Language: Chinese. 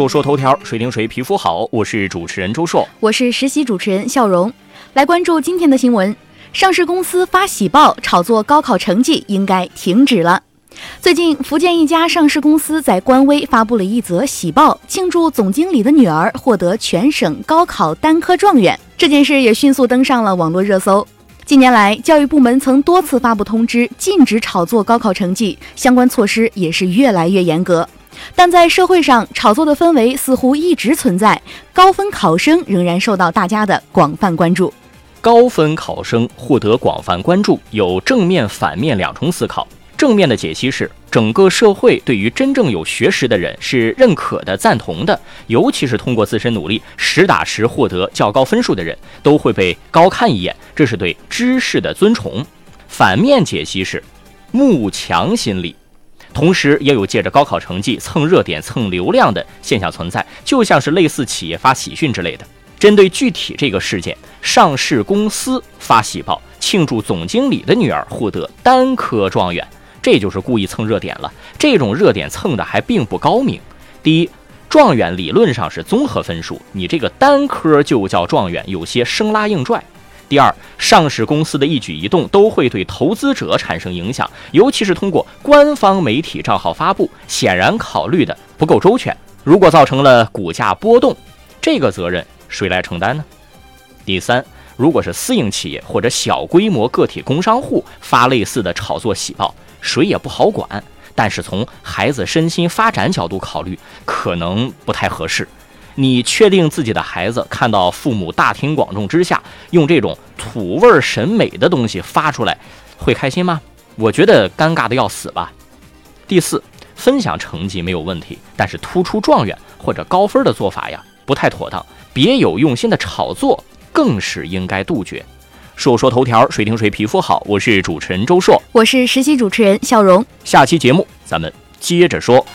就说头条，谁听谁皮肤好。我是主持人周硕，我是实习主持人笑容。来关注今天的新闻：上市公司发喜报炒作高考成绩，应该停止了。最近，福建一家上市公司在官微发布了一则喜报，庆祝总经理的女儿获得全省高考单科状元。这件事也迅速登上了网络热搜。近年来，教育部门曾多次发布通知，禁止炒作高考成绩，相关措施也是越来越严格。但在社会上，炒作的氛围似乎一直存在，高分考生仍然受到大家的广泛关注。高分考生获得广泛关注，有正面、反面两重思考。正面的解析是，整个社会对于真正有学识的人是认可的、赞同的，尤其是通过自身努力实打实获得较高分数的人，都会被高看一眼，这是对知识的尊崇。反面解析是慕强心理。同时，也有借着高考成绩蹭热点、蹭流量的现象存在，就像是类似企业发喜讯之类的。针对具体这个事件，上市公司发喜报庆祝总经理的女儿获得单科状元，这就是故意蹭热点了。这种热点蹭的还并不高明。第一，状元理论上是综合分数，你这个单科就叫状元，有些生拉硬拽。第二，上市公司的一举一动都会对投资者产生影响，尤其是通过官方媒体账号发布，显然考虑的不够周全。如果造成了股价波动，这个责任谁来承担呢？第三，如果是私营企业或者小规模个体工商户发类似的炒作喜报，谁也不好管。但是从孩子身心发展角度考虑，可能不太合适。你确定自己的孩子看到父母大庭广众之下用这种土味审美的东西发出来，会开心吗？我觉得尴尬的要死吧。第四，分享成绩没有问题，但是突出状元或者高分的做法呀不太妥当，别有用心的炒作更是应该杜绝。说说头条，谁听谁皮肤好。我是主持人周硕，我是实习主持人笑容。下期节目咱们接着说。